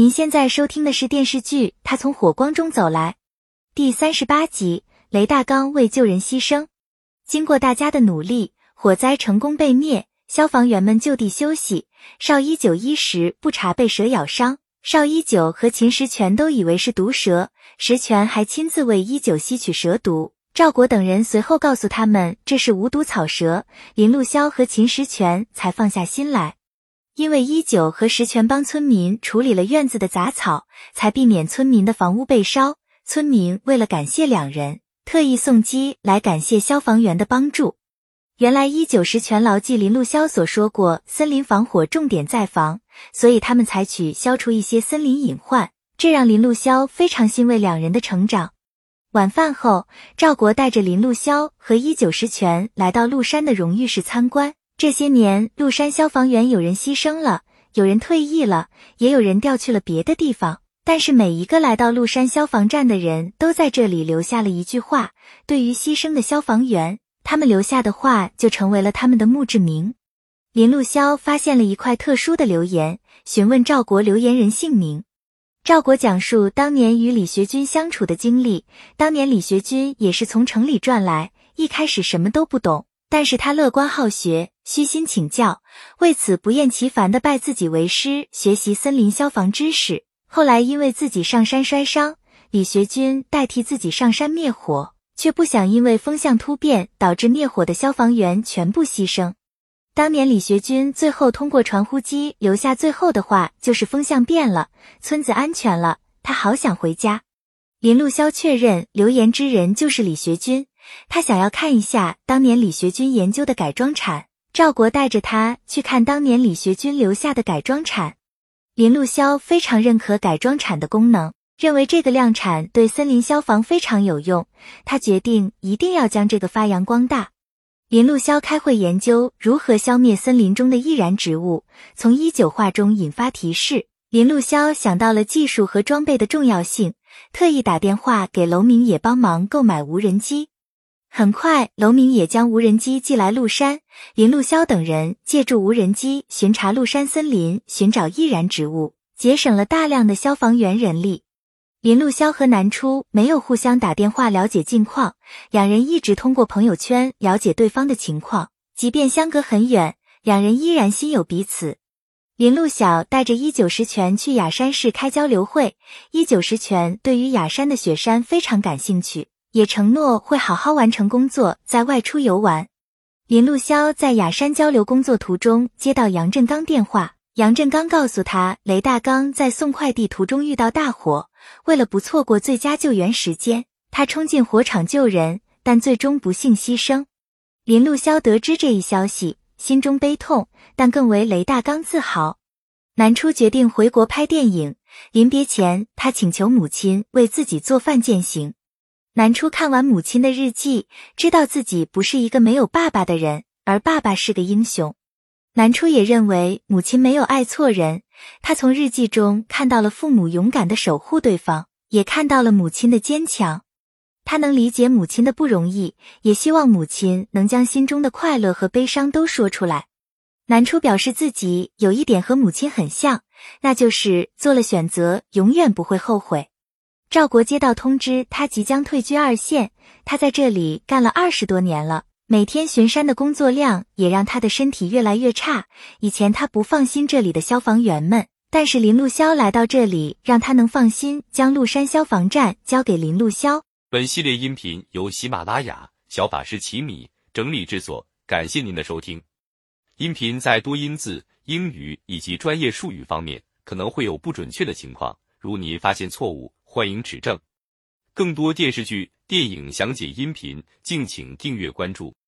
您现在收听的是电视剧《他从火光中走来》第三十八集，雷大刚为救人牺牲。经过大家的努力，火灾成功被灭，消防员们就地休息。邵一九一时不查被蛇咬伤，邵一九和秦时全都以为是毒蛇，石全还亲自为一九吸取蛇毒。赵国等人随后告诉他们这是无毒草蛇，林路霄和秦时全才放下心来。因为一九和石泉帮村民处理了院子的杂草，才避免村民的房屋被烧。村民为了感谢两人，特意送鸡来感谢消防员的帮助。原来一九石泉牢记林路霄所说过，森林防火重点在防，所以他们采取消除一些森林隐患，这让林路霄非常欣慰两人的成长。晚饭后，赵国带着林路霄和一九石泉来到鹿山的荣誉室参观。这些年，鹿山消防员有人牺牲了，有人退役了，也有人调去了别的地方。但是每一个来到鹿山消防站的人都在这里留下了一句话：对于牺牲的消防员，他们留下的话就成为了他们的墓志铭。林路霄发现了一块特殊的留言，询问赵国留言人姓名。赵国讲述当年与李学军相处的经历。当年李学军也是从城里转来，一开始什么都不懂。但是他乐观好学，虚心请教，为此不厌其烦的拜自己为师，学习森林消防知识。后来因为自己上山摔伤，李学军代替自己上山灭火，却不想因为风向突变导致灭火的消防员全部牺牲。当年李学军最后通过传呼机留下最后的话就是风向变了，村子安全了，他好想回家。林路潇确认留言之人就是李学军。他想要看一下当年李学军研究的改装铲，赵国带着他去看当年李学军留下的改装铲。林路霄非常认可改装铲的功能，认为这个量产对森林消防非常有用。他决定一定要将这个发扬光大。林路霄开会研究如何消灭森林中的易燃植物，从一九话中引发提示。林路霄想到了技术和装备的重要性，特意打电话给楼明野帮忙购买无人机。很快，楼明也将无人机寄来鹿山。林路霄等人借助无人机巡查鹿山森林，寻找易燃植物，节省了大量的消防员人力。林路霄和南初没有互相打电话了解近况，两人一直通过朋友圈了解对方的情况。即便相隔很远，两人依然心有彼此。林路晓带着一九十全去雅山市开交流会，一九十全对于雅山的雪山非常感兴趣。也承诺会好好完成工作，再外出游玩。林路霄在雅山交流工作途中接到杨振刚电话，杨振刚告诉他，雷大刚在送快递途中遇到大火，为了不错过最佳救援时间，他冲进火场救人，但最终不幸牺牲。林路霄得知这一消息，心中悲痛，但更为雷大刚自豪。南初决定回国拍电影，临别前，他请求母亲为自己做饭践行。南初看完母亲的日记，知道自己不是一个没有爸爸的人，而爸爸是个英雄。南初也认为母亲没有爱错人，他从日记中看到了父母勇敢的守护对方，也看到了母亲的坚强。他能理解母亲的不容易，也希望母亲能将心中的快乐和悲伤都说出来。南初表示自己有一点和母亲很像，那就是做了选择，永远不会后悔。赵国接到通知，他即将退居二线。他在这里干了二十多年了，每天巡山的工作量也让他的身体越来越差。以前他不放心这里的消防员们，但是林路霄来到这里，让他能放心将鹿山消防站交给林路霄。本系列音频由喜马拉雅小法师奇米整理制作，感谢您的收听。音频在多音字、英语以及专业术语方面可能会有不准确的情况，如您发现错误。欢迎指正，更多电视剧、电影详解音频，敬请订阅关注。